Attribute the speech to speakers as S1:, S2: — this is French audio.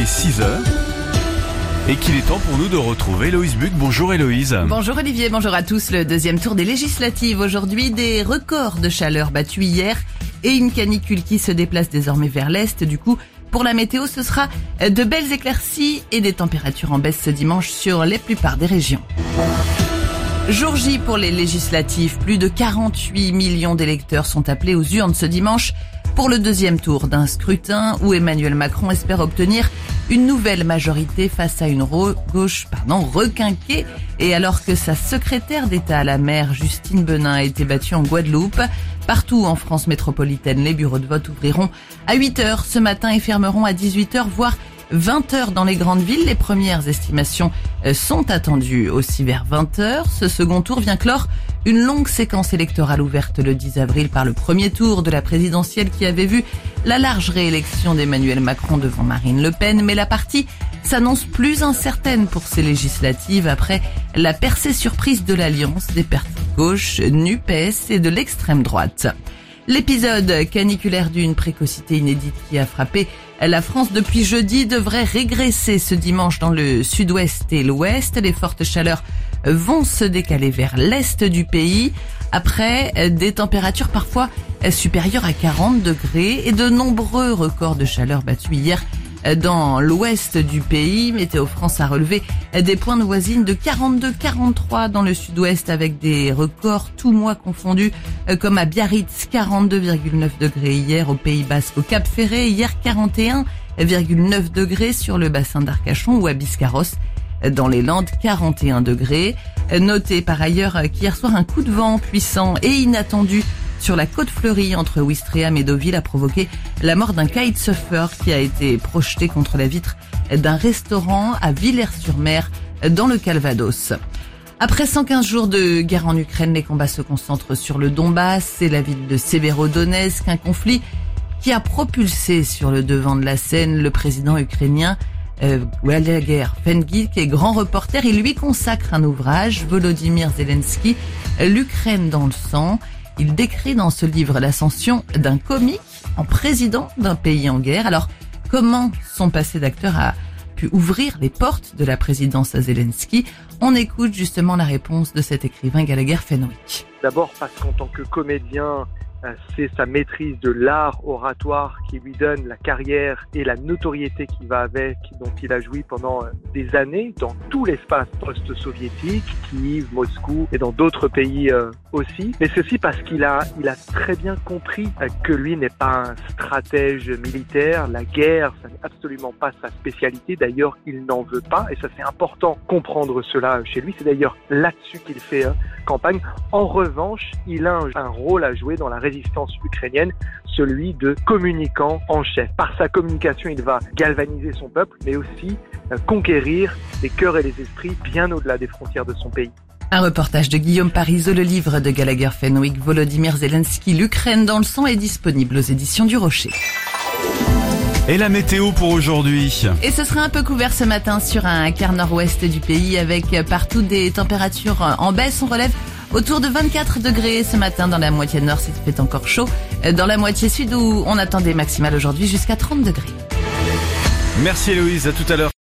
S1: est 6 heures. Et qu'il est temps pour nous de retrouver Héloïse Buc. Bonjour Héloïse.
S2: Bonjour Olivier, bonjour à tous. Le deuxième tour des législatives aujourd'hui, des records de chaleur battus hier et une canicule qui se déplace désormais vers l'est. Du coup, pour la météo, ce sera de belles éclaircies et des températures en baisse ce dimanche sur les plupart des régions. Jour J pour les législatives, plus de 48 millions d'électeurs sont appelés aux urnes ce dimanche pour le deuxième tour d'un scrutin où Emmanuel Macron espère obtenir une nouvelle majorité face à une gauche pardon, requinquée et alors que sa secrétaire d'État à la mer, Justine Benin, a été battue en Guadeloupe. Partout en France métropolitaine, les bureaux de vote ouvriront à 8 heures ce matin et fermeront à 18 heures, voire 20 heures dans les grandes villes. Les premières estimations euh, sont attendues aussi vers 20 heures. Ce second tour vient clore une longue séquence électorale ouverte le 10 avril par le premier tour de la présidentielle qui avait vu la large réélection d'Emmanuel Macron devant Marine Le Pen. Mais la partie s'annonce plus incertaine pour ces législatives après la percée surprise de l'alliance des partis gauche, NUPES et de l'extrême droite. L'épisode caniculaire d'une précocité inédite qui a frappé la France depuis jeudi devrait régresser ce dimanche dans le sud-ouest et l'ouest. Les fortes chaleurs vont se décaler vers l'est du pays après des températures parfois supérieures à 40 degrés et de nombreux records de chaleur battus hier dans l'ouest du pays. Météo France a relevé des points de voisine de 42-43 dans le sud-ouest avec des records tout mois confondus comme à Biarritz 42,9 degrés hier au Pays Basque au Cap Ferré hier 41,9 degrés sur le bassin d'Arcachon ou à Biscarrosse dans les Landes 41 degrés. Notez par ailleurs qu'hier soir un coup de vent puissant et inattendu sur la côte fleurie entre Ouistreham et Deauville a provoqué la mort d'un kitesurfer qui a été projeté contre la vitre d'un restaurant à Villers-sur-Mer dans le Calvados. Après 115 jours de guerre en Ukraine, les combats se concentrent sur le Donbass et la ville de Severodonetsk, un conflit qui a propulsé sur le devant de la scène le président ukrainien euh, Guerre Fengil, qui est grand reporter. Il lui consacre un ouvrage, Volodymyr Zelensky, L'Ukraine dans le sang. Il décrit dans ce livre l'ascension d'un comique en président d'un pays en guerre. Alors, comment son passé d'acteur a pu ouvrir les portes de la présidence à Zelensky? On écoute justement la réponse de cet écrivain Gallagher Fenwick.
S3: D'abord parce qu'en tant que comédien, c'est sa maîtrise de l'art oratoire qui lui donne la carrière et la notoriété qui va avec, dont il a joui pendant euh, des années dans tout l'espace post-soviétique, Kiev, Moscou et dans d'autres pays euh, aussi. Mais aussi parce qu'il a, il a très bien compris que lui n'est pas un stratège militaire. La guerre, ça n'est absolument pas sa spécialité. D'ailleurs, il n'en veut pas et ça c'est important comprendre cela chez lui. C'est d'ailleurs là-dessus qu'il fait campagne. En revanche, il a un, rôle à jouer dans la résistance ukrainienne, celui de communicant en chef. Par sa communication, il va galvaniser son peuple, mais aussi euh, conquérir les cœurs et les esprits bien au-delà des frontières de son pays.
S2: Un reportage de Guillaume Parisot, le livre de Gallagher Fenwick, Volodymyr Zelensky, l'Ukraine dans le sang est disponible aux éditions du Rocher.
S1: Et la météo pour aujourd'hui
S2: Et ce sera un peu couvert ce matin sur un quart nord-ouest du pays avec partout des températures en baisse. On relève autour de 24 degrés ce matin dans la moitié nord, s'il fait encore chaud. Dans la moitié sud où on attend des aujourd'hui jusqu'à 30 degrés.
S1: Merci Héloïse, à tout à l'heure.